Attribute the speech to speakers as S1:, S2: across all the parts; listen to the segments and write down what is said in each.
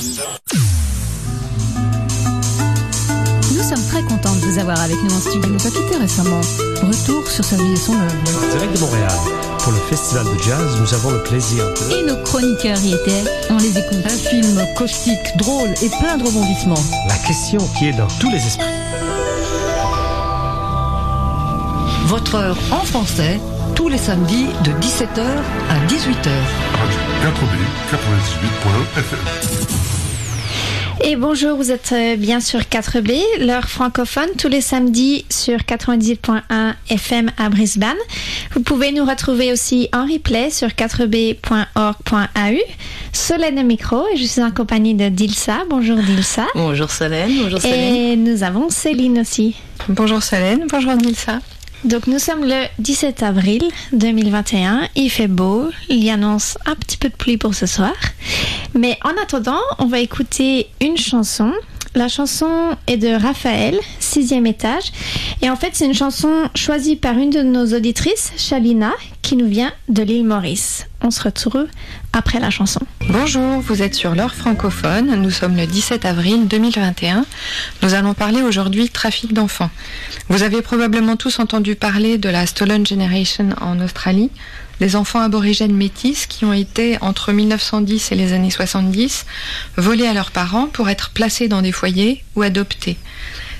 S1: Nous sommes très contents de vous avoir avec nous en studio.
S2: Nous a quittés récemment. Retour sur sa vie et son œuvre.
S3: Direct de Montréal, pour le Festival de Jazz, nous avons le plaisir de...
S1: Et nos chroniqueurs y étaient. On les écoute.
S2: Un film caustique, drôle et plein de rebondissements.
S3: La question qui est dans tous les esprits.
S2: Votre heure en français, tous les samedis de 17h à 18h.
S4: Radio 4B 98.fm.
S5: Et bonjour, vous êtes euh, bien sur 4B, l'heure francophone, tous les samedis sur 98.1 FM à Brisbane. Vous pouvez nous retrouver aussi en replay sur 4b.org.au. Solène au micro et je suis en compagnie de Dilsa. Bonjour Dilsa.
S6: Bonjour Solène, bonjour Céline.
S5: Et nous avons Céline aussi.
S6: Bonjour Solène, bonjour Nilsa.
S5: Donc nous sommes le 17 avril 2021, il fait beau, il y annonce un petit peu de pluie pour ce soir. Mais en attendant, on va écouter une chanson. La chanson est de Raphaël, sixième étage. Et en fait, c'est une chanson choisie par une de nos auditrices, Shalina, qui nous vient de l'île Maurice. On se retrouve après la chanson.
S6: Bonjour, vous êtes sur l'heure francophone. Nous sommes le 17 avril 2021. Nous allons parler aujourd'hui trafic d'enfants. Vous avez probablement tous entendu parler de la Stolen Generation en Australie, des enfants aborigènes métis qui ont été, entre 1910 et les années 70, volés à leurs parents pour être placés dans des foyers ou adoptés.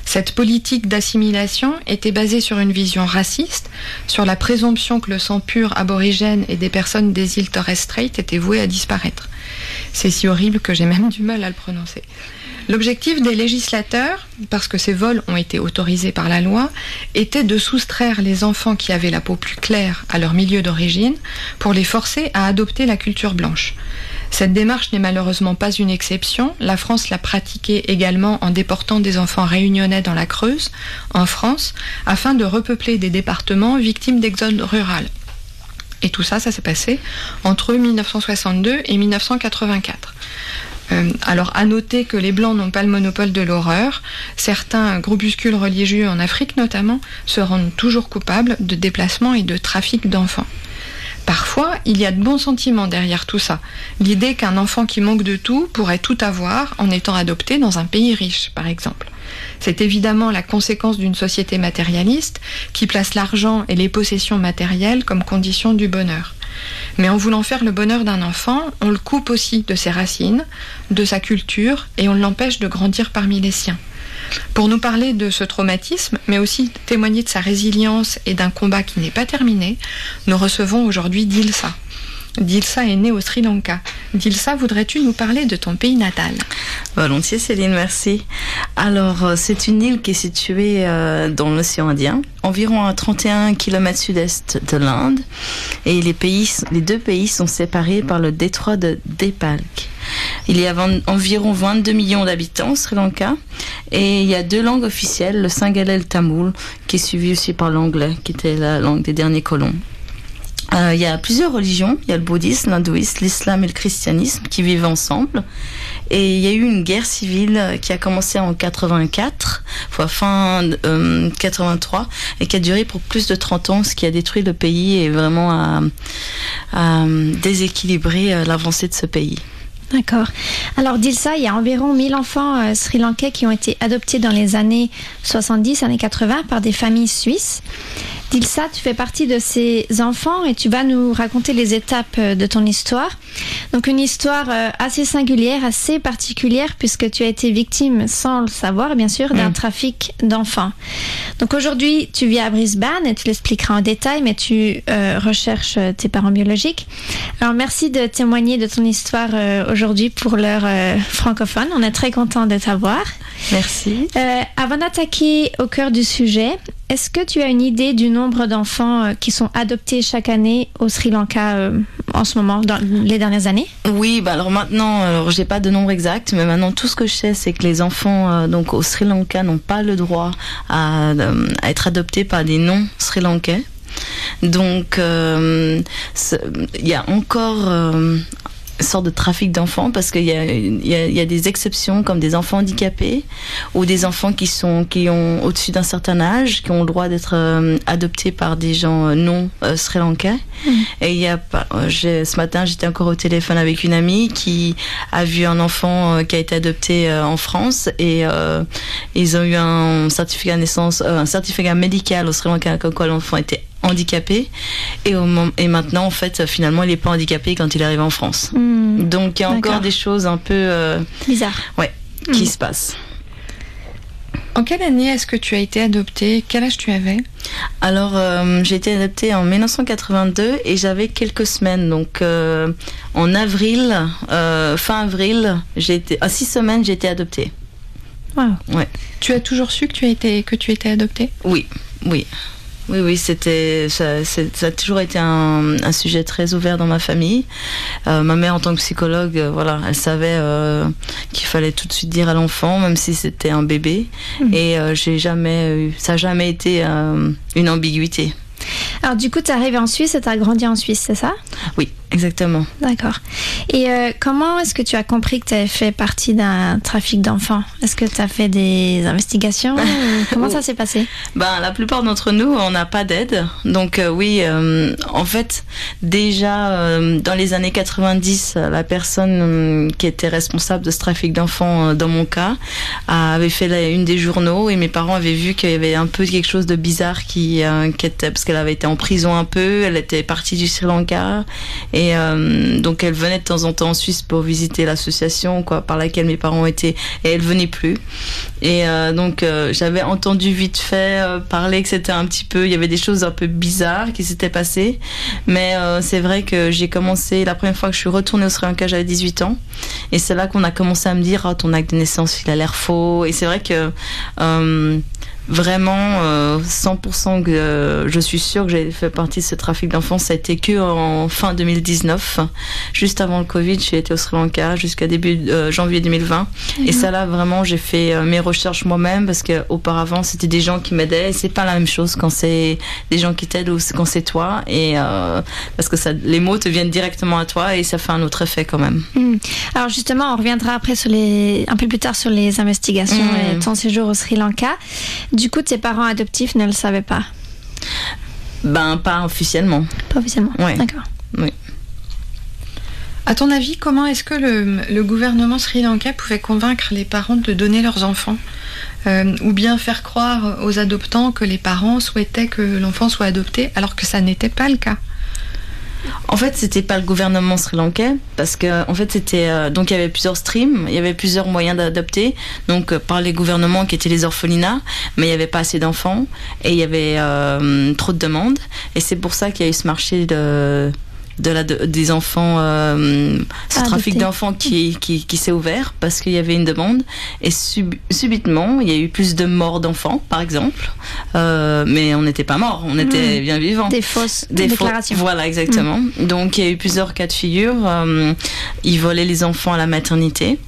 S6: Cette politique d'assimilation était basée sur une vision raciste, sur la présomption que le sang pur aborigène et des personnes des îles Torres Strait était voué à disparaître. C'est si horrible que j'ai même du mal à le prononcer. L'objectif des législateurs, parce que ces vols ont été autorisés par la loi, était de soustraire les enfants qui avaient la peau plus claire à leur milieu d'origine pour les forcer à adopter la culture blanche. Cette démarche n'est malheureusement pas une exception. La France l'a pratiquée également en déportant des enfants réunionnais dans la Creuse, en France, afin de repeupler des départements victimes d'exode rural. Et tout ça, ça s'est passé entre 1962 et 1984. Euh, alors, à noter que les Blancs n'ont pas le monopole de l'horreur. Certains groupuscules religieux en Afrique notamment se rendent toujours coupables de déplacement et de trafic d'enfants. Parfois, il y a de bons sentiments derrière tout ça. L'idée qu'un enfant qui manque de tout pourrait tout avoir en étant adopté dans un pays riche, par exemple. C'est évidemment la conséquence d'une société matérialiste qui place l'argent et les possessions matérielles comme condition du bonheur. Mais en voulant faire le bonheur d'un enfant, on le coupe aussi de ses racines, de sa culture, et on l'empêche de grandir parmi les siens. Pour nous parler de ce traumatisme, mais aussi témoigner de sa résilience et d'un combat qui n'est pas terminé, nous recevons aujourd'hui Dilsa. Dilsa est née au Sri Lanka. Dilsa, voudrais-tu nous parler de ton pays natal?
S7: Volontiers Céline, merci. Alors, euh, c'est une île qui est située euh, dans l'océan Indien, environ à 31 km sud-est de l'Inde. Et les, deux pays sont séparés par le détroit de Depalk. Il y a environ 22 millions d'habitants au Sri Lanka et il y a deux langues officielles, le Singalais et le Tamoul, qui est suivi aussi par l'anglais, qui était la langue des derniers colons. Euh, il y a plusieurs religions, il y a le bouddhisme, l'hindouisme, l'islam et le christianisme qui vivent ensemble. Et il y a eu une guerre civile euh, qui a commencé en 84, fois fin euh, 83, et qui a duré pour plus de 30 ans, ce qui a détruit le pays et vraiment a, a déséquilibré euh, l'avancée de ce pays.
S5: D'accord. Alors Dilsa, il y a environ 1000 enfants euh, sri-lankais qui ont été adoptés dans les années 70, années 80 par des familles suisses. Dilsa, tu fais partie de ces enfants et tu vas nous raconter les étapes euh, de ton histoire. Donc une histoire euh, assez singulière, assez particulière puisque tu as été victime, sans le savoir bien sûr, d'un trafic d'enfants. Donc aujourd'hui, tu vis à Brisbane et tu l'expliqueras en détail, mais tu euh, recherches tes parents biologiques. Alors merci de témoigner de ton histoire euh, aujourd'hui pour l'heure euh, francophone. On est très content de t'avoir.
S7: Merci.
S5: Avant d'attaquer au cœur du sujet, est-ce que tu as une idée du nombre d'enfants euh, qui sont adoptés chaque année au Sri Lanka euh, en ce moment, dans les dernières années?
S7: Oui, bah alors maintenant, alors j'ai pas de nombre exact, mais maintenant tout ce que je sais, c'est que les enfants euh, donc au Sri Lanka n'ont pas le droit à, être adoptés par des non-Sri Lankais. Donc, il y a encore sorte de trafic d'enfants parce qu'il y a, il y, y a des exceptions comme des enfants handicapés ou des enfants qui sont qui ont au-dessus d'un certain âge, qui ont le droit d'être euh, adoptés par des gens euh, non euh, sri-lankais. Et il y a ce matin, j'étais encore au téléphone avec une amie qui a vu un enfant euh, qui a été adopté en France et ils ont eu un certificat de naissance, un certificat médical au Sri Lanka comme quoi l'enfant était handicapé et, au mom- et maintenant en fait finalement il est pas handicapé quand il arrive en France.
S5: Hmm,
S7: Donc il y a encore des choses un peu euh,
S5: bizarre.
S7: ouais qui
S5: Mm.
S7: se passent.
S6: En quelle année est-ce que tu as été adoptée? Quel âge tu avais?
S7: Alors, euh, j'ai été adoptée en 1982 et j'avais quelques semaines. Donc, euh, en avril, euh, fin avril, j'ai été, à six semaines, j'ai été adoptée.
S5: Wow.
S6: Tu as toujours su que tu, as été, que tu étais adoptée?
S7: Oui, oui. Oui, oui, c'était, ça, a toujours été un, un sujet très ouvert dans ma famille. Euh, ma mère, en tant que psychologue, euh, voilà, elle savait euh, qu'il fallait tout de suite dire à l'enfant, même si c'était un bébé.
S5: Mhm.
S7: Et j'ai jamais eu, ça n'a jamais été une ambiguïté.
S5: Alors du coup, tu es arrivé en Suisse et tu as grandi en Suisse, c'est ça?
S7: Oui, exactement.
S5: D'accord. Et euh, comment est-ce que tu as compris que tu avais fait partie d'un trafic d'enfants? Est-ce que tu as fait des investigations? Comment ça s'est passé?
S7: Ben, la plupart d'entre nous, on n'a pas d'aide. Donc euh, oui, euh, en fait, déjà dans les années 90, euh, la personne qui était responsable de ce trafic d'enfants, dans mon cas, avait fait la une des journaux et mes parents avaient vu qu'il y avait un peu quelque chose de bizarre qui, qui était parce qu'elle avait été en prison un peu, elle était partie du Sri Lanka et euh, donc elle venait de temps en temps en Suisse pour visiter l'association quoi par laquelle mes parents étaient et elle venait plus. Et euh, donc euh, j'avais entendu vite fait parler que c'était un petit peu, il y avait des choses un peu bizarres qui s'étaient passées. Mais c'est vrai que j'ai commencé, la première fois que je suis retournée au Sri Lanka, j'avais 18 ans. Et c'est là qu'on a commencé à me dire, ah, ton acte de naissance, il a l'air faux. Et c'est vrai que vraiment, euh, 100% que euh, je suis sûre que j'ai fait partie de ce trafic d'enfants, ça a été que en fin 2019, juste avant le Covid, j'ai été au Sri Lanka jusqu'à début euh, janvier 2020. Et ça là, vraiment, j'ai fait euh, mes recherches moi-même parce que auparavant, c'était des gens qui m'aidaient. Et c'est pas la même chose quand c'est des gens qui t'aident ou quand c'est toi. Et euh, parce que ça, les mots te viennent directement à toi et ça fait un autre effet quand même.
S5: Hmm. Alors justement, on reviendra après sur les, un peu plus tard sur les investigations
S7: Hmm.
S5: et ton séjour au Sri Lanka. Du coup, tes parents adoptifs ne le savaient pas,
S7: Ben pas officiellement.
S5: pas officiellement.
S7: Ouais.
S5: D'accord.
S6: À ton avis, comment est-ce que le, le gouvernement sri lankais pouvait convaincre les parents de donner leurs enfants? Euh, Ou bien faire croire aux adoptants que les parents souhaitaient que l'enfant soit adopté alors que ça n'était pas le cas?
S7: En fait, c'était pas le gouvernement sri-lankais parce que en fait, c'était euh, donc il y avait plusieurs streams, il y avait plusieurs moyens d'adopter. Donc euh, par les gouvernements qui étaient les orphelinats, mais il y avait pas assez d'enfants et il y avait euh, trop de demandes et c'est pour ça qu'il y a eu ce marché de de la, de- des enfants, euh, ce
S5: À
S7: trafic d'enfants qui, qui, qui s'est ouvert parce qu'il y avait une demande et sub- subitement il y a eu plus de morts d'enfants par exemple, Euh, mais on n'était pas morts, on était bien vivants
S5: Des fausses
S7: des
S5: déclarations.
S7: Voilà, exactement. Donc il y a eu plusieurs cas de figure. Euh, ils volaient les enfants à la maternité.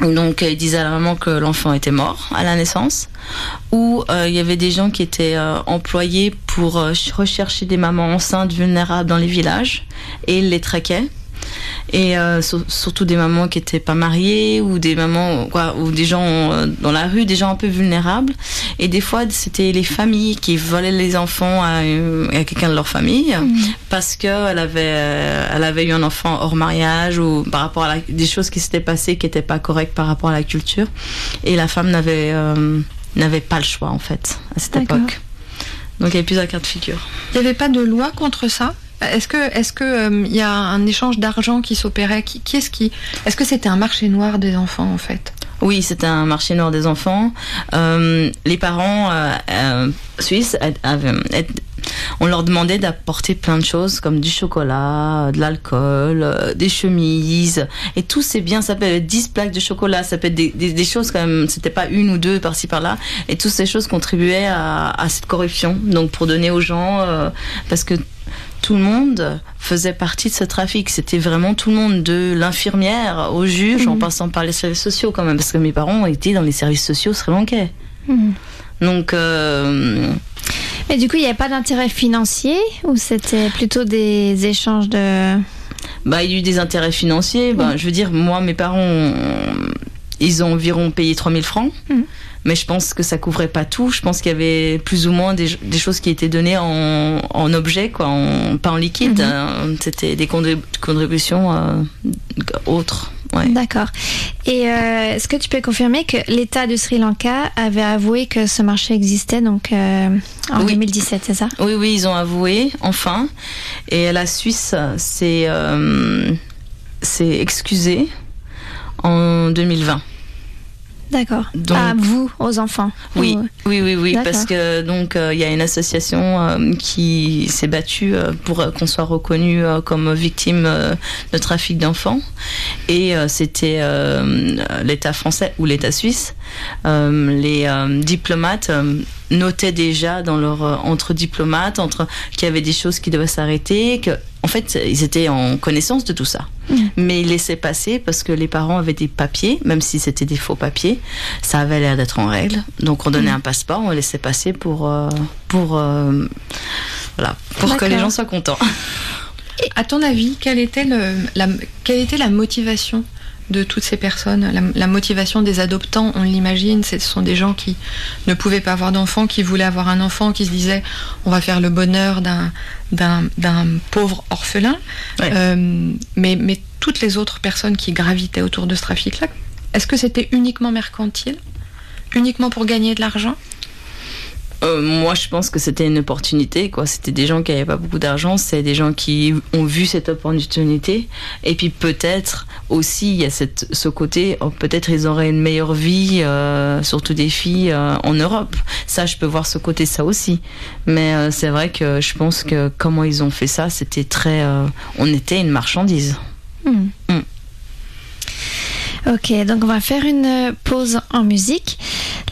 S7: Donc euh, ils disaient à la maman que l'enfant était mort à la naissance. Ou euh, il y avait des gens qui étaient euh, employés pour ch- rechercher des mamans enceintes vulnérables dans les villages et les traquaient. Et euh, sur- surtout des mamans qui étaient pas mariées ou des mamans quoi, ou des gens euh, dans la rue, des gens un peu vulnérables. Et des fois, c'était les familles qui volaient les enfants à, à quelqu'un de leur famille parce qu'elle avait, euh, elle avait eu un enfant hors mariage ou par rapport à la- des choses qui s'étaient passées qui n'étaient pas correctes par rapport à la culture. Et la femme n'avait euh, n'avait pas le choix en fait à cette époque. Donc il y avait plusieurs cas de figure.
S6: Il n'y avait pas de loi contre ça? Est-ce que est-ce que euh, il y a un échange d'argent qui s'opérait? Qui, est-ce qui Est-ce que c'était un marché noir des enfants en fait?
S7: Oui, c'était un marché noir des enfants. Euh, les parents euh, euh, suisses, avaient- on leur demandait d'apporter plein de choses comme du chocolat, de l'alcool, euh, des chemises. Et tout c'est bien, ça peut être 10 plaques de chocolat, ça peut être des, choses quand même, c'était pas une ou deux par-ci par-là. Et toutes ces choses contribuaient à, cette corruption. Donc pour donner aux gens, euh, parce que tout le monde faisait partie de ce trafic. C'était vraiment tout le monde, de l'infirmière au juge, en
S5: Mhm.
S7: passant par les services sociaux quand même, parce que mes parents étaient dans les services sociaux sri-lankais.
S5: Mhm.
S7: Donc, euh,
S5: Mais du coup, il n'y avait pas d'intérêt financier ou c'était plutôt des échanges de...
S7: Bah, il y a eu des intérêts financiers. Bah, Je veux dire, moi, mes parents, ils ont environ payé 3000 francs. Mais je pense que ça couvrait pas tout. Je pense qu'il y avait plus ou moins des, des choses qui étaient données en, en objet, quoi, en, pas en liquide.
S5: Mhm.
S7: hein. C'était des contrib- contributions euh, autres. Ouais.
S5: D'accord. Et euh, est-ce que tu peux confirmer que l'État du Sri Lanka avait avoué que ce marché existait donc euh, en
S7: Oui.
S5: 2017, c'est ça?
S7: Oui, oui, ils ont avoué, enfin. Et la Suisse s'est euh, s'est excusée en 2020.
S5: D'accord. À vous, aux enfants.
S7: Oui,
S5: Ou-
S7: oui, oui, oui, parce que donc euh, il y a une association euh, qui s'est battue euh, pour qu'on soit reconnu comme victime de trafic d'enfants, et c'était l'État français ou l'État suisse. Les diplomates notaient déjà dans leur entre diplomates, entre qu'il y avait des choses qui devaient s'arrêter, que en fait ils étaient en connaissance de tout ça,
S5: Mhm.
S7: mais ils laissaient passer parce que les parents avaient des papiers, même si c'était des faux papiers, ça avait l'air d'être en règle. Donc on donnait un passeport, on laissait passer pour euh, pour euh, voilà pour que les gens soient contents.
S6: À ton avis, quelle était, le, la, quelle était la motivation de toutes ces personnes la, la motivation des adoptants, on l'imagine, ce sont des gens qui ne pouvaient pas avoir d'enfant, qui voulaient avoir un enfant, qui se disaient on va faire le bonheur d'un, d'un, d'un pauvre orphelin.
S7: Ouais.
S6: Euh, mais, mais toutes les autres personnes qui gravitaient autour de ce trafic-là, est-ce que c'était uniquement mercantile? Uniquement pour gagner de l'argent?
S7: Euh, moi, je pense que c'était une opportunité. quoi. C'était des gens qui n'avaient pas beaucoup d'argent. C'est des gens qui ont vu cette opportunité. Et puis peut-être aussi, il y a cette, ce côté, oh, peut-être ils auraient une meilleure vie, euh, surtout des filles euh, en Europe. Ça, je peux voir ce côté, ça aussi. Mais c'est vrai que je pense que comment ils ont fait ça, c'était très... on était une marchandise.
S5: Hmm.
S7: Hmm.
S5: Ok, donc on va faire une pause en musique.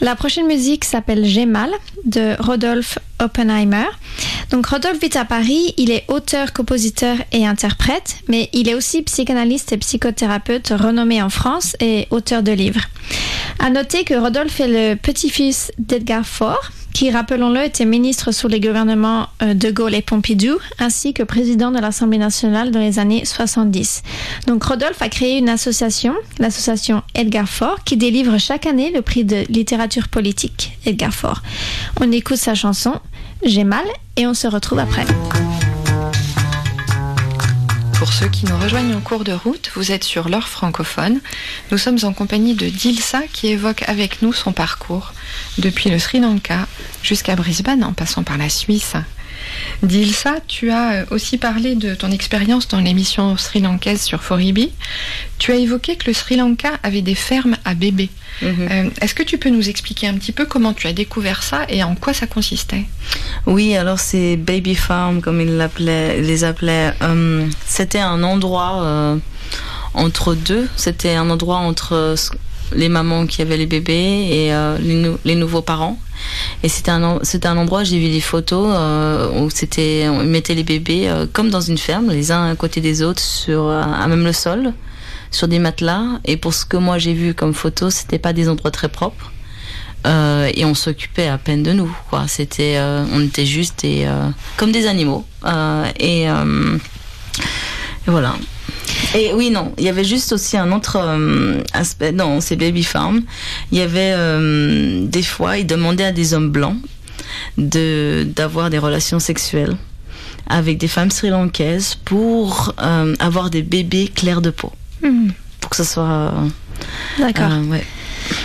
S5: La prochaine musique s'appelle J'ai mal de Rodolphe Oppenheimer. Donc Rodolphe vit à Paris, il est auteur, compositeur et interprète, mais il est aussi psychanalyste et psychothérapeute renommé en France et auteur de livres. À noter que Rodolphe est le petit-fils d'Edgar Faure, qui, rappelons-le, était ministre sous les gouvernements euh, de Gaulle et Pompidou, ainsi que président de l'Assemblée nationale dans les années 70. Donc Rodolphe a créé une association, l'association Edgar Faure, qui délivre chaque année le prix de littérature politique Edgar Faure. On écoute sa chanson J'ai mal et on se retrouve après.
S6: Pour ceux qui nous rejoignent en cours de route, vous êtes sur l'heure francophone. Nous sommes en compagnie de Dilsa qui évoque avec nous son parcours depuis le Sri Lanka jusqu'à Brisbane en passant par la Suisse. Dilsa, tu as aussi parlé de ton expérience dans l'émission sri-lankaise sur Foribi. Tu as évoqué que le Sri Lanka avait des fermes à bébés. Euh, Est-ce que tu peux nous expliquer un petit peu comment tu as découvert ça et en quoi ça consistait?
S7: Oui, alors c'est Baby Farm, comme ils l'appelaient, les appelaient. euh, c'était un endroit euh, entre deux. C'était un endroit entre les mamans qui avaient les bébés et les, nou- les nouveaux parents. Et c'était un, un endroit, j'ai vu des photos euh, où c'était, on mettait les bébés euh, comme dans une ferme, les uns à côté des autres, sur euh, à même le sol, sur des matelas. Et pour ce que moi j'ai vu comme photos, c'était pas des endroits très propres. Et on s'occupait à peine de nous. C'était, on était juste comme des animaux. Et voilà. Et oui, non, il y avait juste aussi un autre euh, aspect dans ces baby farms. Il y avait euh, des fois, ils demandaient à des hommes blancs de d'avoir des relations sexuelles avec des femmes sri-lankaises pour euh, avoir des bébés clairs de peau,
S5: Hmm,
S7: pour que ce soit.
S5: D'accord.
S7: ouais.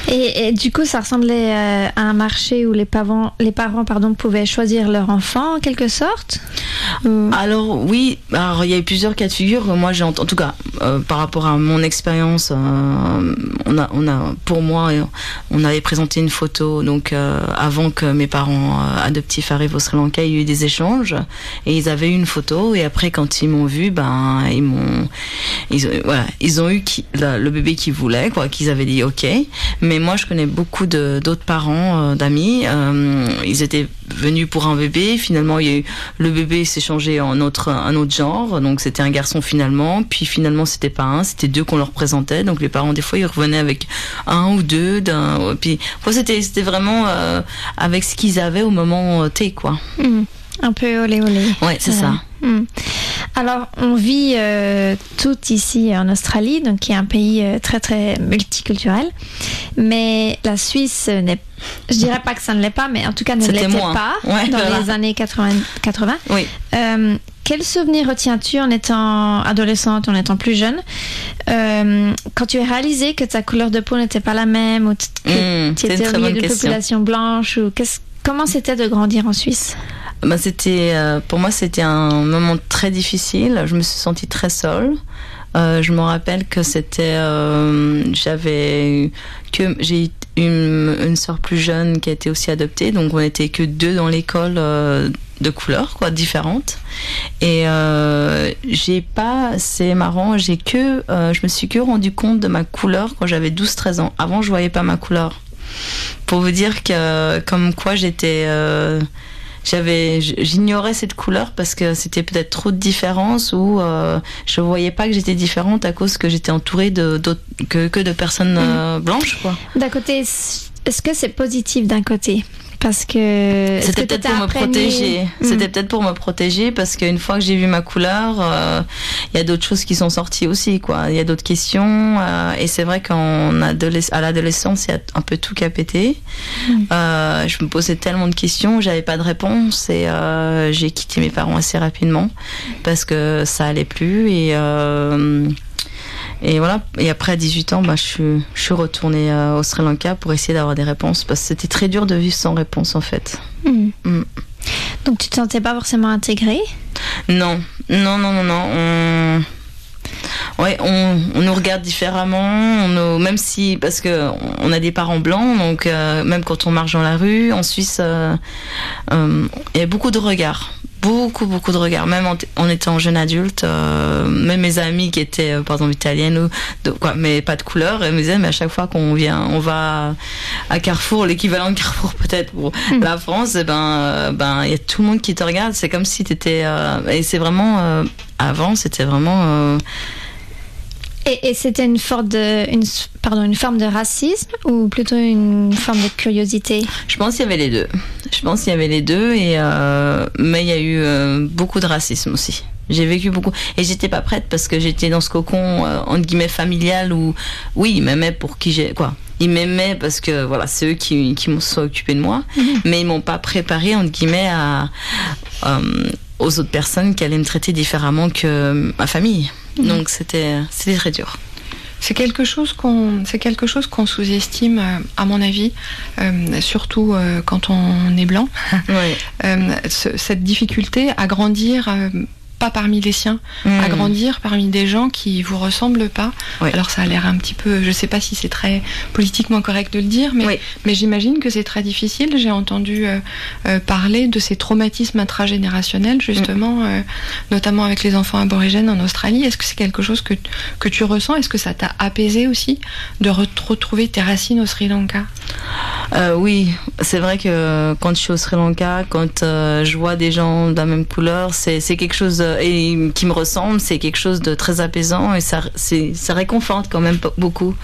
S5: Et, du coup, ça ressemblait euh, à un marché où les parents, les parents pardon, pouvaient choisir leur enfant en quelque sorte?
S7: Alors oui, alors il y a eu plusieurs cas de figure. Moi, j'ai en tout cas euh, par rapport à mon expérience, euh, on a, on a, pour moi, on avait présenté une photo. Donc avant que mes parents adoptifs arrivent au Sri Lanka, il y a eu des échanges et ils avaient eu une photo. Et après, quand ils m'ont vu, ben ils m'ont, ils, ont- eu le bébé qu'ils voulaient, quoi, qu'ils avaient dit OK. Mais moi, je connais beaucoup d'autres parents, euh, d'amis. euh, ils étaient venus pour un bébé. Finalement, le bébé s'est changé en autre un autre genre. Donc c'était un garçon finalement. Puis finalement, c'était pas un, c'était deux qu'on leur présentait. Donc les parents des fois ils revenaient avec un ou deux. Puis c'était vraiment euh, avec ce qu'ils avaient au moment T quoi.
S5: Hmm, Un peu olé olé.
S7: Ouais, c'est ça.
S5: Hmm. Alors, on vit euh, tout ici en Australie, donc qui est un pays euh, très très multiculturel. Mais la Suisse n'est, je dirais pas que ça ne l'est pas, mais en tout cas ne l'était pas
S7: Ouais,
S5: dans
S7: voilà.
S5: les années 80. 80.
S7: Oui.
S5: Euh, quel souvenir retiens-tu en étant adolescente, en étant plus jeune, euh, quand tu as réalisé que ta couleur de peau n'était pas la même ou que
S7: Hmm,
S5: tu étais au milieu d'une population blanche ou Comment c'était de grandir en Suisse?
S7: Bah, c'était, euh, pour moi, c'était un moment très difficile. Je me suis sentie très seule. Euh, je me rappelle que c'était, euh, j'avais que j'ai une, une sœur plus jeune qui a été aussi adoptée, donc on n'était que deux dans l'école euh, de couleurs, quoi, différentes. Et euh, j'ai pas, c'est marrant, j'ai que, euh, je me suis que rendu compte de ma couleur quand j'avais 12-13 ans. Avant, je voyais pas ma couleur. Pour vous dire que, comme quoi j'étais, j'avais j'ignorais cette couleur parce que c'était peut-être trop de différence ou euh, je voyais pas que j'étais différente à cause que j'étais entourée de d'autres que, que de personnes euh, blanches quoi.
S5: D'un côté, est-ce que c'est positif d'un côté? Parce que.
S7: c'était peut-être pour me protéger
S5: Hmm.
S7: c'était peut-être pour me protéger parce qu'une fois que j'ai vu ma couleur euh, il y a d'autres choses qui sont sorties aussi quoi il y a d'autres questions euh, et c'est vrai qu'en à l'adolescence il y a un peu tout qui a pété
S5: Hmm.
S7: Euh, je me posais tellement de questions, j'avais pas de réponse et j'ai quitté mes parents assez rapidement parce que ça allait plus et et voilà. Et après à 18 ans, bah, je suis je suis retournée euh, au Sri Lanka pour essayer d'avoir des réponses parce que c'était très dur de vivre sans réponse en fait.
S5: Hmm.
S7: Hmm.
S5: Donc tu te sentais pas forcément intégrée?
S7: Non, non, non, non, non. On... Ouais, on, on nous regarde différemment, on nous- même si parce que on a des parents blancs, donc euh, même quand on marche dans la rue en Suisse, euh, euh, il y a beaucoup de regards, beaucoup, beaucoup de regards. Même en, en étant jeune adulte, euh, même mes amis qui étaient euh, par exemple italiennes ou de, quoi, mais pas de couleur, elles me disaient mais à chaque fois qu'on vient, on va à Carrefour, l'équivalent de Carrefour peut-être pour la France, et ben, euh, ben il y a tout le monde qui te regarde. C'est comme si t'étais euh, et c'est vraiment euh, avant, c'était vraiment euh,
S5: Et, et c'était une, forme de, une, pardon, une forme de racisme ou plutôt une forme de curiosité?
S7: Je pense qu'il y avait les deux. Je pense qu'il y avait les deux, et euh, mais il y a eu euh, beaucoup de racisme aussi. J'ai vécu beaucoup. Et j'étais pas prête parce que j'étais dans ce cocon euh, entre guillemets familial où oui ils m'aimaient pour qui j'ai quoi. Ils m'aimaient parce que voilà c'est eux qui qui m'ont sont occupés de moi. Mais ils m'ont pas préparé entre guillemets à euh, aux autres personnes qui allaient me traiter différemment que ma famille donc c'était c'était très dur
S6: C'est quelque chose qu'on, c'est quelque chose qu'on sous-estime, euh, à mon avis, euh, surtout euh, quand on est blanc. Euh, ce- cette difficulté à grandir. Pas parmi les siens, à grandir parmi des gens qui vous ressemblent pas.
S7: Oui.
S6: Alors ça a l'air un petit peu, je sais pas si c'est très politiquement correct de le dire, mais,
S7: Oui.
S6: mais j'imagine que c'est très difficile. J'ai entendu euh, euh, parler de ces traumatismes intragénérationnels, justement, euh, notamment avec les enfants aborigènes en Australie. Est-ce que c'est quelque chose que, que tu ressens? Est-ce que ça t'a apaisé aussi de re- retrouver tes racines au Sri Lanka?
S7: Oui, c'est vrai que quand je suis au Sri Lanka, quand je vois des gens de la même couleur, c'est quelque chose et qui me ressemble, c'est quelque chose de très apaisant et ça ça réconforte quand même beaucoup.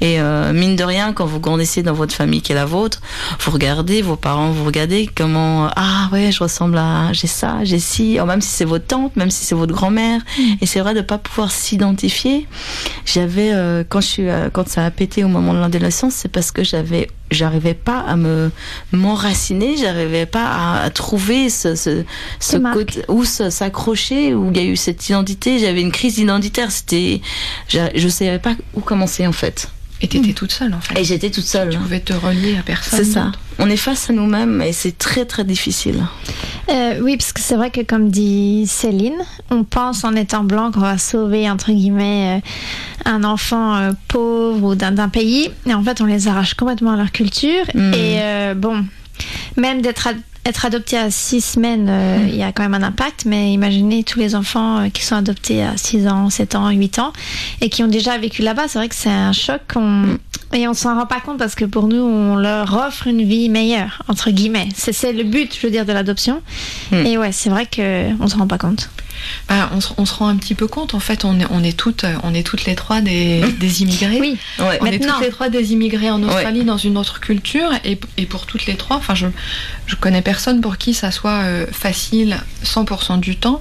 S7: Et euh, mine de rien, quand vous grandissez dans votre famille qui est la vôtre, vous regardez vos parents, vous regardez comment ah ouais, je ressemble à j'ai ça, j'ai ci, oh, même si c'est votre tante, même si c'est votre grand-mère. Et c'est vrai de pas pouvoir s'identifier. J'avais euh, quand je suis euh, quand ça a pété au moment de l'adolescence, c'est parce que j'avais j'arrivais pas à me m'enraciner, j'arrivais pas à, à trouver ce ce, ce côté où s'accrocher où il y a eu cette identité, j'avais une crise identitaire, c'était je, je savais pas où commencer en fait.
S6: Et t'étais toute seule en fait.
S7: Et j'étais toute seule.
S6: Tu pouvais te relier à personne.
S7: C'est ça. On est face à nous-mêmes et c'est très très difficile.
S5: Euh, oui, parce que c'est vrai que comme dit Céline, on pense en étant blanc qu'on va sauver entre guillemets euh, un enfant euh, pauvre ou d'un pays, et en fait on les arrache complètement à leur culture.
S7: Mm.
S5: Et euh, bon, même d'être ad- être adopté à six semaines, euh, il y a quand même un impact, mais imaginez tous les enfants qui sont adoptés à 6 ans, 7 ans, 8 ans et qui ont déjà vécu là-bas. C'est vrai que c'est un choc qu'on- et on s'en rend pas compte parce que pour nous, on leur offre une vie meilleure, entre guillemets. C'est le but, je veux dire, de l'adoption. Et ouais, c'est vrai qu'on s'en rend pas compte.
S6: Bah, on, se, on se rend un petit peu compte. En fait, on est, on est toutes, on est toutes les trois des, des immigrés.
S5: Oui.
S7: Ouais.
S6: On est toutes les trois des immigrés en Australie dans une autre culture et, et pour toutes les trois, enfin je, je connais personne pour qui ça soit euh, facile 100% du temps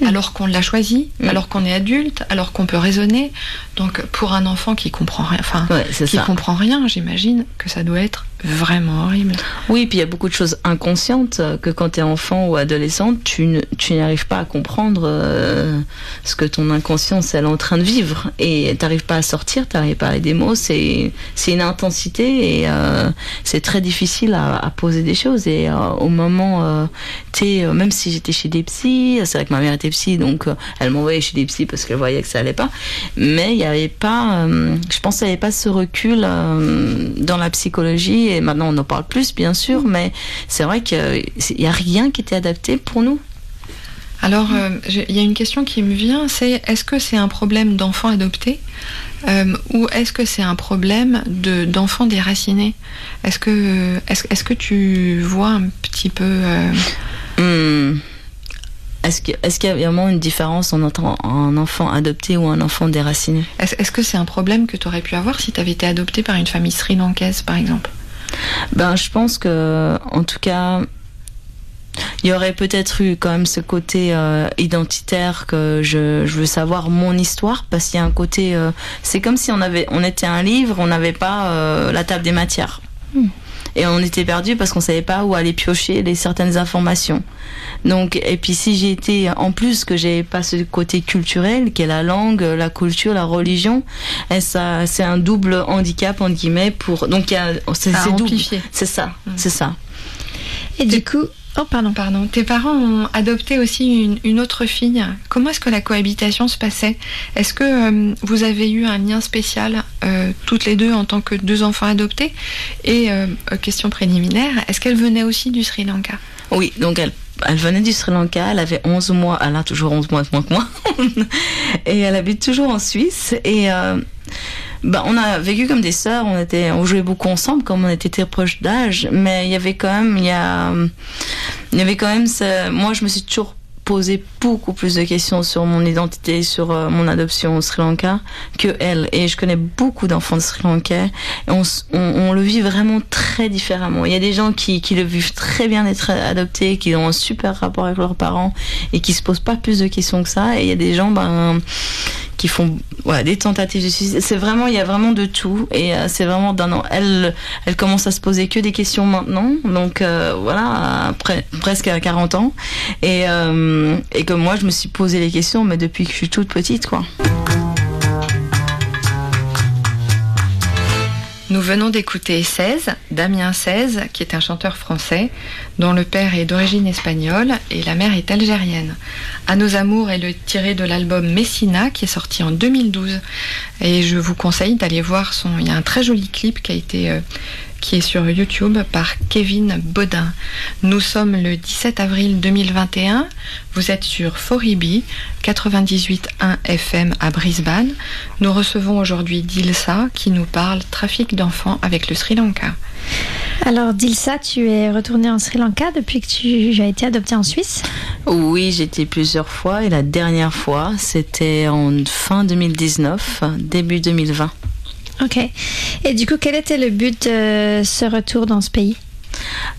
S5: Mm.
S6: alors qu'on l'a choisi,
S7: Mm.
S6: alors qu'on est adulte, alors qu'on peut raisonner. Donc pour un enfant qui comprend rien, enfin
S7: Ouais, c'est
S6: qui
S7: ça.
S6: comprend rien, j'imagine que ça doit être vraiment horrible.
S7: Oui, puis il y a beaucoup de choses inconscientes euh, que quand tu es enfant ou adolescente, tu tu n'arrives pas à comprendre euh, ce que ton inconscience elle est en train de vivre et t'arrives pas à sortir, t'arrives pas à des mots. C'est une intensité et euh, c'est très difficile à, poser des choses. Et au moment, euh, même si j'étais chez des psys, c'est vrai que ma mère était psy, donc elle m'envoyait chez des psys parce qu'elle voyait que ça allait pas. Mais il n'y avait pas, je pense qu'il n'y avait pas ce recul dans la psychologie. Et maintenant, on en parle plus, bien sûr, mais c'est vrai qu'il n'y a rien qui était adapté pour nous.
S6: Alors, euh, il y a une question qui me vient, c'est est-ce que c'est un problème d'enfants adoptés euh, ou est-ce que c'est un problème de d'enfants déracinés? Est-ce que est-ce, est-ce que tu vois un petit peu euh,
S7: Hmm. Est-ce qu'il y a vraiment une différence entre un enfant adopté ou un enfant déraciné?
S6: Est-ce, est-ce que c'est un problème que tu aurais pu avoir si tu avais été adopté par une famille sri-lankaise, par exemple?
S7: Ben, je pense que, en tout cas, il y aurait peut-être eu quand même ce côté euh, identitaire que je, veux savoir mon histoire parce qu'il y a un côté, euh, c'est comme si on avait, on était un livre, on n'avait pas euh, la table des matières. Et on était perdu parce qu'on savait pas où aller piocher les certaines informations. Donc, et puis si j'ai été, en plus que j'ai pas ce côté culturel, qui est la langue, la culture, la religion, et ça, c'est un double handicap entre guillemets pour. Donc, il y a, c'est
S6: À
S7: c'est double.
S6: amplifier.
S7: C'est ça,
S6: Mm.
S7: c'est ça.
S5: Et du coup, oh pardon.
S6: Pardon, tes parents ont adopté aussi une, autre fille. Comment est-ce que la cohabitation se passait? Est-ce que euh, vous avez eu un lien spécial euh, toutes les deux en tant que deux enfants adoptés? Et euh, question préliminaire, est-ce qu'elle venait aussi du Sri Lanka?
S7: Oui, donc elle, elle venait du Sri Lanka, elle avait 11 mois, elle a toujours 11 mois de moins que moi. et elle habite toujours en Suisse. Et euh, bah, on a vécu comme des sœurs, on, était, on jouait beaucoup ensemble, comme on était très proches d'âge. Mais il y avait quand même, il y, il y avait quand même, ce, moi je me suis toujours posé beaucoup plus de questions sur mon identité, sur euh, mon adoption au Sri Lanka que elle. Et je connais beaucoup d'enfants de Sri Lankais et on, on le vit vraiment très différemment. Il y a des gens qui, qui le vivent très bien d'être adoptés, qui ont un super rapport avec leurs parents et qui se posent pas plus de questions que ça. Et il y a des gens ben, qui font des tentatives de suicide. C'est vraiment, il y a vraiment de tout. Et euh, c'est vraiment d'un an. Elle, elle commence à se poser que des questions maintenant. Donc euh, voilà, presque à 40 ans. Et, euh, et que moi, je me suis posé les questions, mais depuis que je suis toute petite, quoi.
S6: Nous venons d'écouter 16, Damien 16, qui est un chanteur français, dont le père est d'origine espagnole et la mère est algérienne. À nos amours est le tiré de l'album Messina, qui est sorti en 2012. Et je vous conseille d'aller voir son. Il y a un très joli clip qui a été. Qui est sur YouTube par Kevin Baudin. Nous sommes le 17 avril 2021. Vous êtes sur Foribi 98.1 FM à Brisbane. Nous recevons aujourd'hui Dilsa qui nous parle trafic d'enfants avec le Sri Lanka.
S5: Alors Dilsa, tu es retournée en Sri Lanka depuis que tu as été adoptée en Suisse?
S7: Oui, été plusieurs fois et la dernière fois, c'était en fin 2019, début 2020.
S5: Ok. Et du coup, quel était le but de ce retour dans ce pays?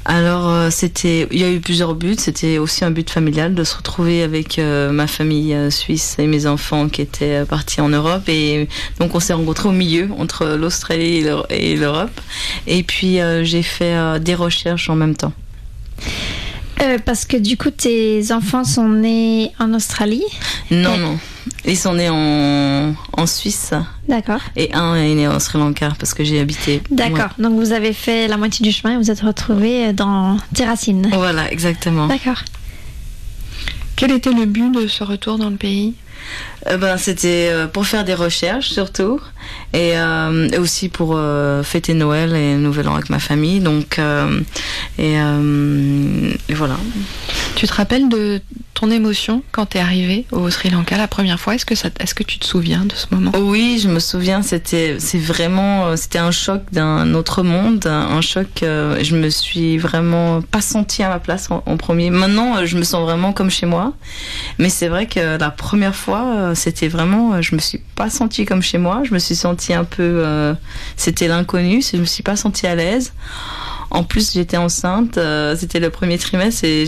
S7: Alors, euh, c'était, il y a eu plusieurs buts. C'était aussi un but familial de se retrouver avec euh, ma famille euh, suisse et mes enfants qui étaient partis en Europe. Et donc, on s'est rencontrés au milieu entre l'Australie et l'Eu- et l'Europe. Et puis, j'ai fait des recherches en même temps.
S5: Euh, Parce que du coup, tes enfants sont nés en Australie.
S7: Non,
S5: Et-
S7: non. Ils sont nés en, en Suisse
S5: D'accord.
S7: et un est né en Sri Lanka parce que j'ai habité.
S5: D'accord. Donc vous avez fait la moitié du chemin et vous êtes retrouvés dans tes racines.
S7: Voilà, exactement.
S5: D'accord.
S6: Quel était le but de ce retour dans le pays?
S7: Euh, ben, c'était euh, pour faire des recherches surtout et, euh, et aussi pour euh, fêter Noël et Nouvel An avec ma famille. Donc et, et voilà.
S6: Tu te rappelles de ton émotion quand tu es arrivé au Sri Lanka la première fois? Est-ce que, ça, est-ce que tu te souviens de ce moment?
S7: Oui, je me souviens. C'était vraiment c'était un choc d'un autre monde, un choc. je me suis vraiment pas sentie à ma place en, en premier. Maintenant, je me sens vraiment comme chez moi. Mais c'est vrai que la première fois, euh, c'était vraiment, euh, je me suis pas sentie comme chez moi. Je me suis sentie un peu, euh, c'était l'inconnu. Je me suis pas sentie à l'aise. En plus, j'étais enceinte. euh, c'était le premier trimestre et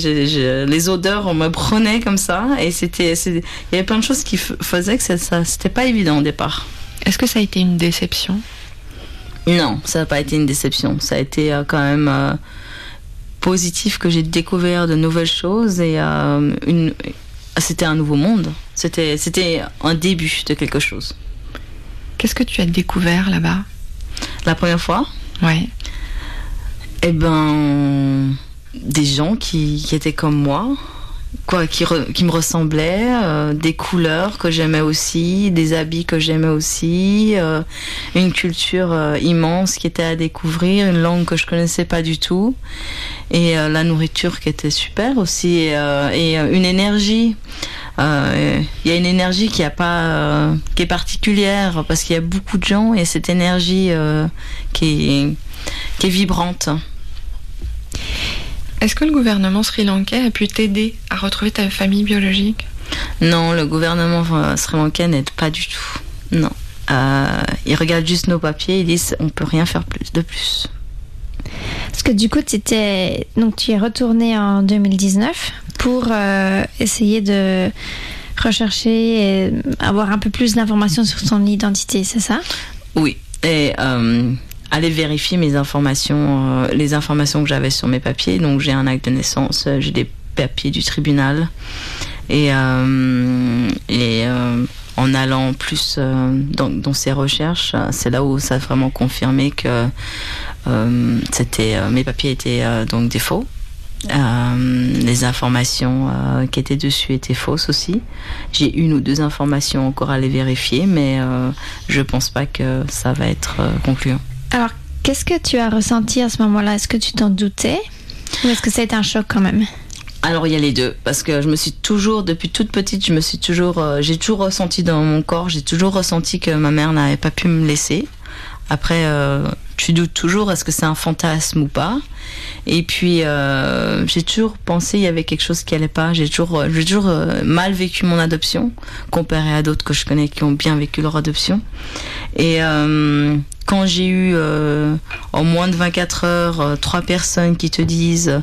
S7: les odeurs, on me prenait comme ça. Et c'était, il y avait plein de choses qui faisaient que ça, ça c'était pas évident au départ.
S6: Est-ce que ça a été une déception?
S7: Non, ça n'a pas été une déception. Ça a été euh, quand même positif que j'ai découvert de nouvelles choses et euh, une, c'était un nouveau monde. C'était, c'était un début de quelque chose.
S6: Qu'est-ce que tu as découvert là-bas?
S7: La première fois,
S6: Ouais.
S7: eh ben, des gens qui, qui étaient comme moi, quoi, qui, me ressemblaient, euh, des couleurs que j'aimais aussi, des habits que j'aimais aussi, euh, une culture euh, immense qui était à découvrir, une langue que je connaissais pas du tout, et euh, la nourriture qui était super aussi, et, une énergie. Il y a une énergie qui a pas, qui est particulière parce qu'il y a beaucoup de gens et cette énergie qui est vibrante.
S6: Est-ce que le gouvernement sri-lankais a pu t'aider à retrouver ta famille biologique?
S7: Non, le gouvernement euh, sri-lankais n'aide pas du tout. Non. Euh, ils regardent juste nos papiers, ils disent on peut rien faire plus de plus.
S5: Parce que du coup, t'étais- donc tu es retourné en 2019 pour euh, essayer de rechercher et avoir un peu plus d'informations sur ton identité, c'est ça?
S7: Oui. Et euh, aller vérifier mes informations, euh, les informations que j'avais sur mes papiers. Donc j'ai un acte de naissance, euh, j'ai des papiers du tribunal. Et, euh, en allant plus dans, ces recherches, c'est là où ça a vraiment confirmé que c'était mes papiers étaient donc des faux. Les informations qui étaient dessus étaient fausses aussi. J'ai une ou deux informations encore à les vérifier, mais euh, je pense pas que ça va être concluant.
S5: Alors, qu'est-ce que tu as ressenti à ce moment-là? Est-ce que tu t'en doutais? Ou est-ce que ça a été un choc quand même?
S7: Alors il y a les deux, parce que je me suis toujours, depuis toute petite, je me suis toujours, euh, j'ai toujours ressenti dans mon corps, j'ai toujours ressenti que ma mère n'avait pas pu me laisser. Après, euh, tu doutes toujours, est-ce que c'est un fantasme ou pas? Et puis, euh, j'ai toujours pensé il y avait quelque chose qui allait pas. J'ai toujours, euh, euh, mal vécu mon adoption, comparé à d'autres que je connais qui ont bien vécu leur adoption. Et quand j'ai eu en moins de 24 heures trois personnes qui te disent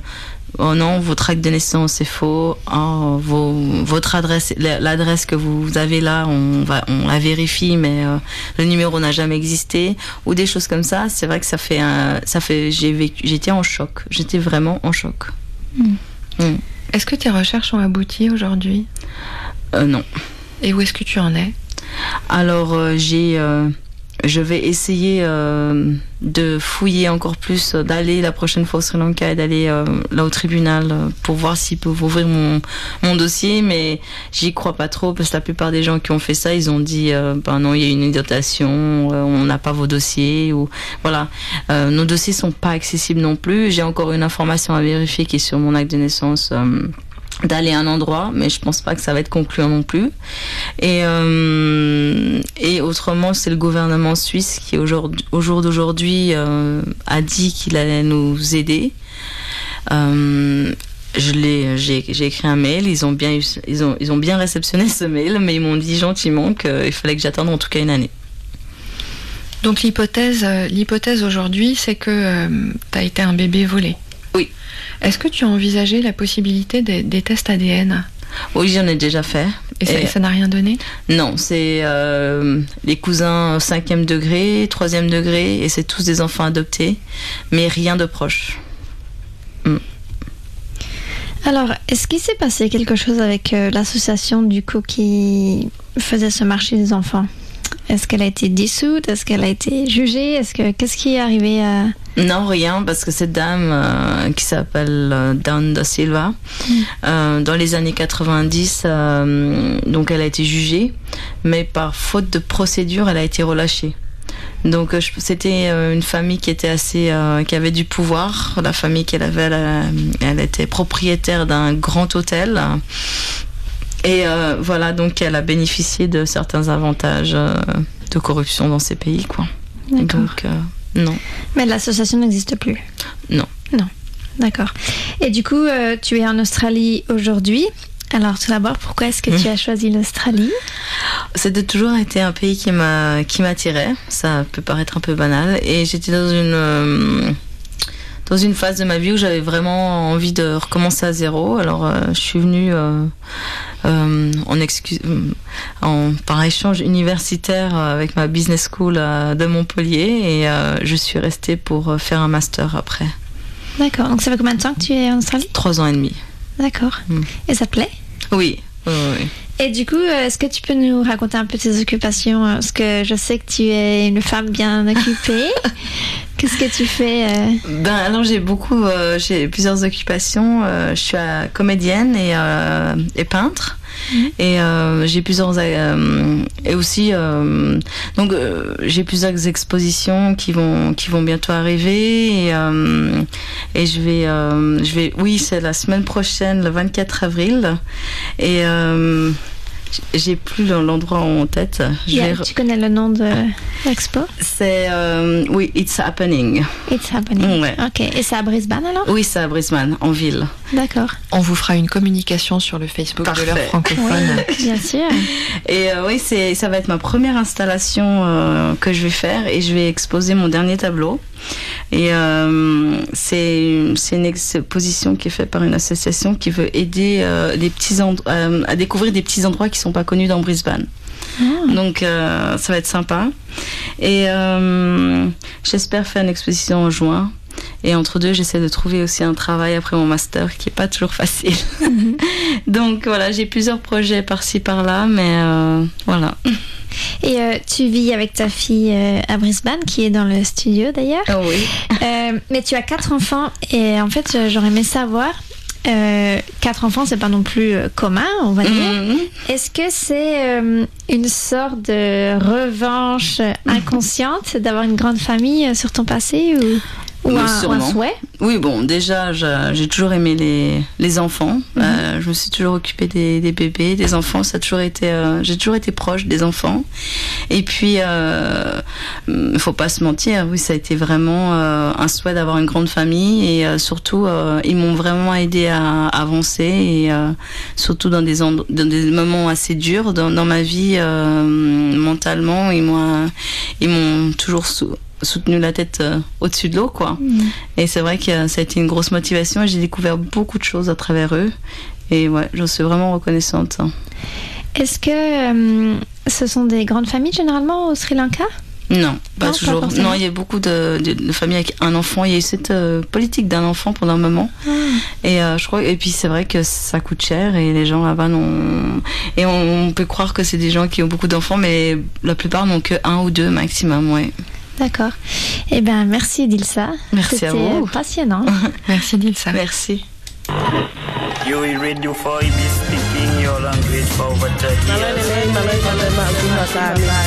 S7: Oh non, votre acte de naissance est faux. Oh, vos, votre adresse, l'adresse que vous avez là, on va, on la vérifie, mais euh, le numéro n'a jamais existé, ou des choses comme ça. C'est vrai que ça fait, un, ça fait, j'ai vécu, j'étais en choc. J'étais vraiment en choc.
S6: Est-ce que tes recherches ont abouti aujourd'hui?
S7: Euh, non.
S6: Et où est-ce que tu en es?
S7: Alors euh, j'ai, je vais essayer euh, de fouiller encore plus, euh, d'aller la prochaine fois au Sri Lanka et d'aller euh, là au tribunal euh, pour voir s'ils peuvent ouvrir mon, mon dossier, mais j'y crois pas trop parce que la plupart des gens qui ont fait ça, ils ont dit euh, ben non, il y a une inondation, euh, on n'a pas vos dossiers ou voilà, nos dossiers sont pas accessibles non plus. J'ai encore une information à vérifier qui est sur mon acte de naissance. D'aller à un endroit, mais je pense pas que ça va être concluant non plus. Et, euh, autrement, c'est le gouvernement suisse qui, au jour d'aujourd'hui, euh, a dit qu'il allait nous aider. Euh, je l'ai, j'ai, écrit un mail, ils ont bien, ils ont, ils ont bien réceptionné ce mail, mais ils m'ont dit gentiment qu'il fallait que j'attende en tout cas une année.
S6: Donc l'hypothèse, l'hypothèse aujourd'hui, c'est que tu as été un bébé volé.
S7: Oui.
S6: Est-ce que tu as envisagé la possibilité des, des tests ADN
S7: Oui, j'en ai déjà fait.
S6: Et ça-
S7: Et-
S6: ça n'a rien donné?
S7: Non, c'est euh, les cousins 5e degré, 3e degré, et c'est tous des enfants adoptés, mais rien de proche.
S5: Alors, est-ce qu'il s'est passé quelque chose avec euh, l'association du coup qui faisait ce marché des enfants? Est-ce qu'elle a été dissoute? Est-ce qu'elle a été jugée? Est-ce que qu'est-ce qui est arrivé à
S7: Non, rien, parce que cette dame euh, qui s'appelle euh, Dawn da Silva, euh, dans les années 90, euh, donc elle a été jugée, mais par faute de procédure, elle a été relâchée. Donc c'était une famille qui était assez, qui avait du pouvoir. La famille qu'elle avait, elle, était propriétaire d'un grand hôtel. Et voilà, donc elle a bénéficié de certains avantages de corruption dans ces pays, quoi.
S5: D'accord.
S7: Donc non.
S5: Mais l'association n'existe plus.
S7: Non.
S5: Non. D'accord. Et du coup, euh, tu es en Australie aujourd'hui. Alors, tout d'abord, pourquoi est-ce que tu as choisi l'Australie?
S7: C'était toujours été un pays qui m'a qui m'attirait. Ça peut paraître un peu banal. Et j'étais dans une euh, dans une phase de ma vie où j'avais vraiment envie de recommencer à zéro. Alors euh, je suis venue euh, euh, en excuse en par échange universitaire avec ma business school de Montpellier et je suis restée pour faire un master après
S5: D'accord. Donc, ça fait combien de temps que tu es en Australie?
S7: Trois ans et demi.
S5: D'accord.
S7: Mm.
S5: Et ça te plaît?
S7: Oui. oui, oui.
S5: Et du coup, euh, est-ce que tu peux nous raconter un peu tes occupations euh, Parce que je sais que tu es une femme bien occupée. Qu'est-ce que tu fais euh
S7: Ben alors j'ai beaucoup, euh, j'ai plusieurs occupations. Euh, je suis euh, comédienne et, et peintre. Et euh, j'ai plusieurs euh, et aussi euh, donc j'ai plusieurs expositions qui vont qui vont bientôt arriver et, je vais je vais oui c'est la semaine prochaine le 24 avril et j'ai plus l'endroit en tête. Je vais
S5: Tu connais le nom de l'expo?
S7: C'est euh, oui It's Happening.
S5: It's happening.
S7: Ouais.
S5: Ok. Et c'est à Brisbane alors?
S7: Oui c'est à Brisbane en ville.
S5: D'accord.
S6: On vous fera une communication sur le Facebook de l'heure
S7: Parfait.
S6: francophone.
S5: Oui, bien sûr.
S7: Et euh, oui, c'est ça va être ma première installation euh, que je vais faire et je vais exposer mon dernier tableau. Et euh, c'est c'est une exposition qui est faite par une association qui veut aider euh, des petits euh, à découvrir des petits endroits qui sont pas connus dans Brisbane. Donc euh, ça va être sympa. Et euh, j'espère faire une exposition en juin. Et entre deux, j'essaie de trouver aussi un travail après mon master qui est pas toujours facile. Donc voilà, j'ai plusieurs projets par-ci par-là, mais euh, voilà.
S5: Et euh, tu vis avec ta fille euh, à Brisbane, qui est dans le studio d'ailleurs.
S7: Oh oui.
S5: Mais tu as quatre enfants et en fait, j'aurais aimé savoir. Euh, quatre enfants, c'est pas non plus euh, commun, on va dire.
S7: Mhm.
S5: Est-ce que c'est euh, une sorte de revanche euh, inconsciente d'avoir une grande famille sur ton passé ou, ou, un, un souhait
S7: Oui, bon, déjà, j'ai toujours aimé les, les enfants.
S5: Mhm.
S7: Euh, je me suis toujours occupée des, des bébés, des enfants. Ça a toujours été, euh, j'ai toujours été proche des enfants. Et puis, euh, il faut pas se mentir. Oui, ça a été vraiment euh, un souhait d'avoir une grande famille et surtout, ils m'ont vraiment aidé à avancer et surtout dans des endro- dans des moments assez durs dans, dans ma vie mentalement. Ils m'ont, ils m'ont toujours sou- soutenu la tête euh, au-dessus de l'eau, quoi. Et c'est vrai que ça a été une grosse motivation et j'ai découvert beaucoup de choses à travers eux. Et ouais, j'en suis vraiment reconnaissante.
S5: Est-ce que euh, ce sont des grandes familles généralement au Sri Lanka?
S7: Non, pas
S5: Non,
S7: toujours. non, il y a beaucoup de, de- de familles avec un enfant. Il y a eu cette euh, politique d'un enfant pendant un moment. Et euh, je crois. Et puis c'est vrai que ça coûte cher et les gens là-bas n'ont. Et on, peut croire que c'est des gens qui ont beaucoup d'enfants, mais la plupart n'ont que un ou deux maximum. Ouais.
S5: D'accord. Eh bien, merci Dilsa.
S7: Merci à vous.
S5: passionnant.
S6: Merci Dilsa.
S7: Merci.
S8: You will read you for be speaking your language for over 30 years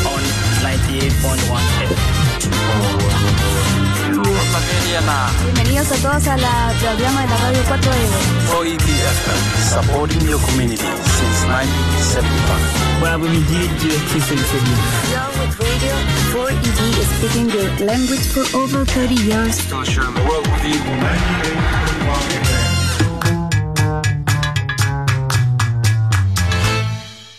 S8: on 98.1
S9: Bienvenidos a todos a la programa de la radio 4E.
S8: OEB FM, supporting your community since 1975. Where we did your
S9: with Radio 4ED is speaking your language for over 30 years.
S8: To share the world with you.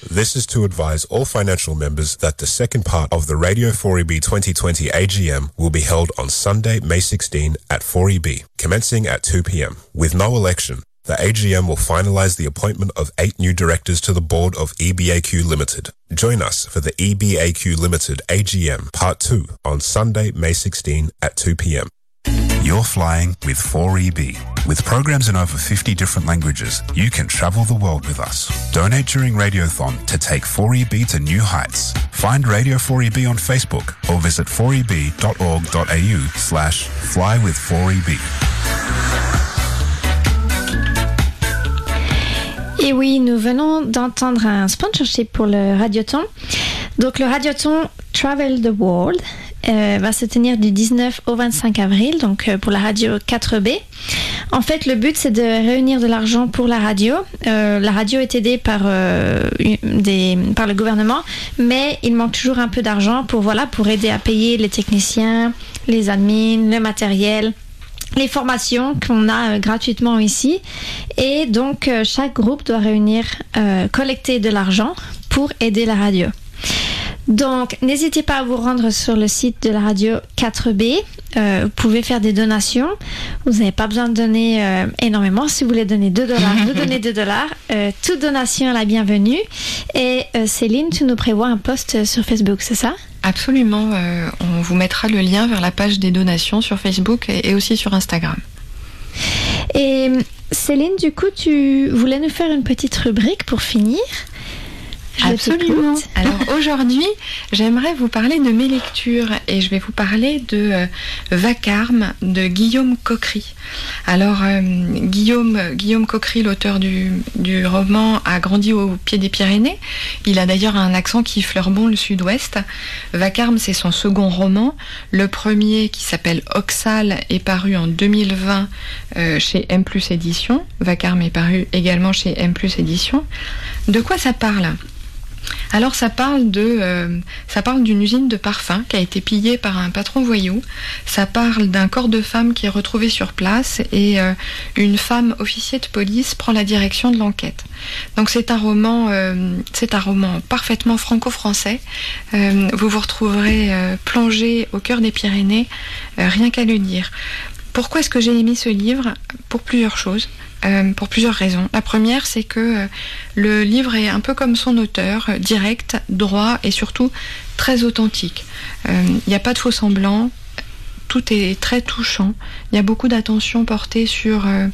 S10: This is to advise all financial members that the second part of the Radio 4EB 2020 AGM will be held on Sunday, May 16 at 4EB, commencing at 2 p.m. With no election, the AGM will finalize the appointment of eight new directors to the board of EBAQ Limited. Join us for the EBAQ Limited AGM Part 2 on Sunday, May 16 at 2 p.m.
S11: You're flying with 4EB. With programs in over 50 different languages, you can travel the world with us. Donate during Radiothon to take 4EB to new heights. Find Radio 4EB on Facebook or visit 4eb.org.au slash fly with 4EB.
S5: Et oui, nous venons d'entendre un sponsorship pour le Radioton. Donc le Radioton Travel the World euh, va se tenir du 19 au 25 avril, donc euh, pour la radio 4B. En fait, le but c'est de réunir de l'argent pour la radio. Euh, la radio est aidée par, euh, des, par le gouvernement, mais il manque toujours un peu d'argent pour, voilà, pour aider à payer les techniciens, les admins, le matériel les formations qu'on a euh, gratuitement ici. Et donc, euh, chaque groupe doit réunir, euh, collecter de l'argent pour aider la radio. Donc, n'hésitez pas à vous rendre sur le site de la radio 4B. Euh, vous pouvez faire des donations. Vous n'avez pas besoin de donner euh, énormément. Si vous voulez donner 2 dollars, vous donnez 2 dollars. Euh, toute donation est la bienvenue. Et euh, Céline, tu nous prévois un post sur Facebook, c'est ça?
S6: Absolument, euh, on vous mettra le lien vers la page des donations sur Facebook et, et aussi sur Instagram.
S5: Et Céline, du coup, tu voulais nous faire une petite rubrique pour finir Je
S6: Absolument. Alors aujourd'hui, j'aimerais vous parler de mes lectures et je vais vous parler de euh, Vacarme de Guillaume Coquery. Alors euh, Guillaume, Guillaume Coquery, l'auteur du, du roman, a grandi au pied des Pyrénées. Il a d'ailleurs un accent qui fleure bon le sud-ouest. Vacarme, c'est son second roman. Le premier, qui s'appelle Oxal, est paru en 2020 euh, chez M+ Édition. Vacarme est paru également chez M+ Édition. De quoi ça parle? Alors ça parle de, euh, ça parle d'une usine de parfum qui a été pillée par un patron voyou. Ça parle d'un corps de femme qui est retrouvé sur place et euh, une femme officier de police prend la direction de l'enquête. Donc c'est un roman, euh, c'est un roman parfaitement franco-français. Vous vous retrouverez plongé au cœur des Pyrénées, rien qu'à le dire. Pourquoi est-ce que j'ai aimé ce livre? Pour plusieurs choses. Euh, pour plusieurs raisons. La première, c'est que euh, le livre est un peu comme son auteur, euh, direct, droit et surtout très authentique. Il n'y a pas de faux semblants. Tout est très touchant. Il y a beaucoup d'attention portée sur euh,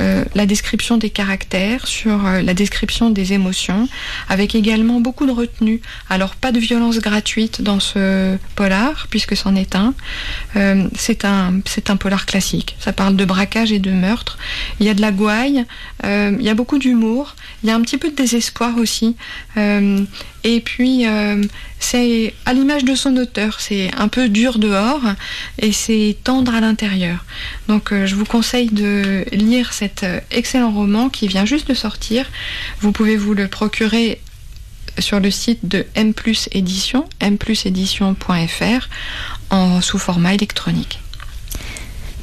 S6: euh, la description des caractères, sur euh, la description des émotions, avec également beaucoup de retenue. Alors pas de violence gratuite dans ce polar, puisque c'en est un. C'est un, un polar classique. Ça parle de braquage et de meurtre. Il y a de la gouaille, il y a beaucoup d'humour, il y a un petit peu de désespoir aussi. Et puis, euh, c'est à l'image de son auteur, c'est un peu dur dehors et c'est tendre à l'intérieur. Donc, euh, je vous conseille de lire cet euh, excellent roman qui vient juste de sortir. Vous pouvez vous le procurer sur le site de M Édition,mplusédition.fr, en sous format électronique.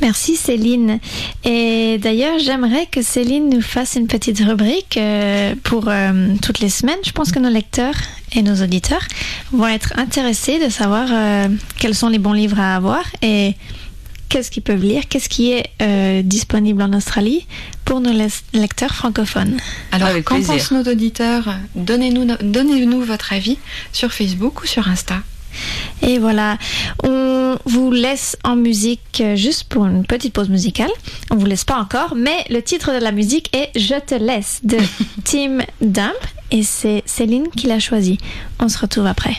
S5: Merci Céline. Et d'ailleurs, j'aimerais que Céline nous fasse une petite rubrique euh, pour euh, toutes les semaines. Je pense que nos lecteurs et nos auditeurs vont être intéressés de savoir euh, quels sont les bons livres à avoir et qu'est-ce qu'ils peuvent lire, qu'est-ce qui est euh, disponible en Australie pour nos lecteurs francophones.
S6: Alors, qu'en pensent nos auditeurs? Donnez-nous no- donnez-nous votre avis sur Facebook ou sur Insta.
S5: Et voilà, on vous laisse en musique euh, juste pour une petite pause musicale. On vous laisse pas encore, mais le titre de la musique est Je te laisse de Tim Dump et c'est Céline qui l'a choisi. On se retrouve après.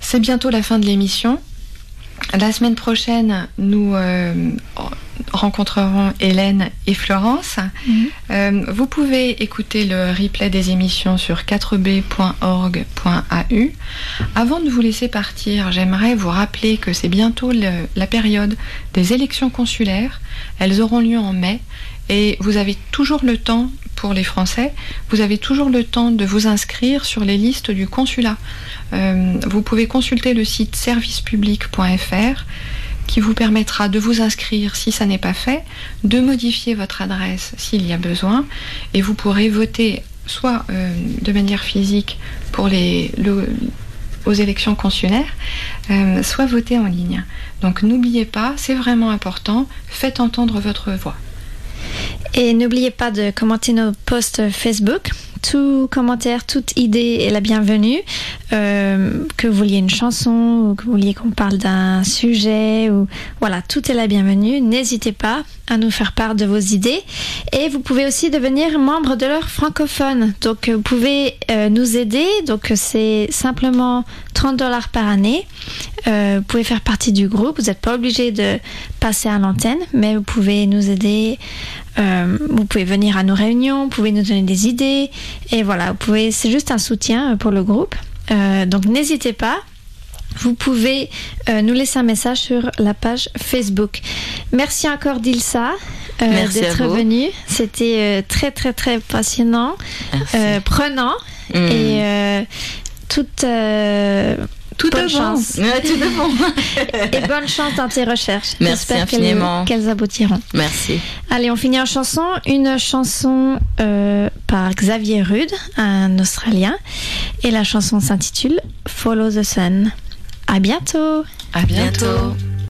S6: C'est bientôt la fin de l'émission. La semaine prochaine, nous euh, rencontrerons Hélène et Florence. Euh, vous pouvez écouter le replay des émissions sur 4b.org.au. Avant de vous laisser partir, j'aimerais vous rappeler que c'est bientôt le- la période des élections consulaires. Elles auront lieu en mai et vous avez toujours le temps, pour les Français, vous avez toujours le temps de vous inscrire sur les listes du consulat. Euh, vous pouvez consulter le site servicepublic.fr qui vous permettra de vous inscrire si ça n'est pas fait, de modifier votre adresse s'il y a besoin, et vous pourrez voter soit euh, de manière physique aux élections consulaires, euh, soit voter en ligne. Donc n'oubliez pas, c'est vraiment important, faites entendre votre voix.
S5: Et n'oubliez pas de commenter nos posts Facebook. Tout commentaire, toute idée est la bienvenue. euh, que vous vouliez une chanson ou que vous vouliez qu'on parle d'un sujet ou voilà, tout est la bienvenue. N'hésitez pas à nous faire part de vos idées et vous pouvez aussi devenir membre de l'heure francophone. Donc vous pouvez euh, nous aider. Donc c'est simplement 30 dollars par année. Euh, vous pouvez faire partie du groupe. Vous n'êtes pas obligé de passer à l'antenne, mais vous pouvez nous aider. Euh, vous pouvez venir à nos réunions, vous pouvez nous donner des idées. Et voilà, vous pouvez. C'est juste un soutien pour le groupe. Euh, donc n'hésitez pas. Vous pouvez euh, nous laisser un message sur la page Facebook. Merci encore Dilsa euh, d'être venue. C'était euh, très très très passionnant, euh, prenant
S7: Mm.
S5: et euh, toute euh,
S7: Tout
S5: bonne chance.
S7: Ouais, tout
S5: et bonne chance dans tes recherches.
S7: Merci
S5: J'espère qu'elles-
S7: infiniment.
S5: qu'elles aboutiront.
S7: Merci.
S5: Allez, on finit en chanson. Une chanson euh, par Xavier Rude, un Australien. Et la chanson s'intitule Follow the Sun. À bientôt.
S6: À.
S7: Bientôt.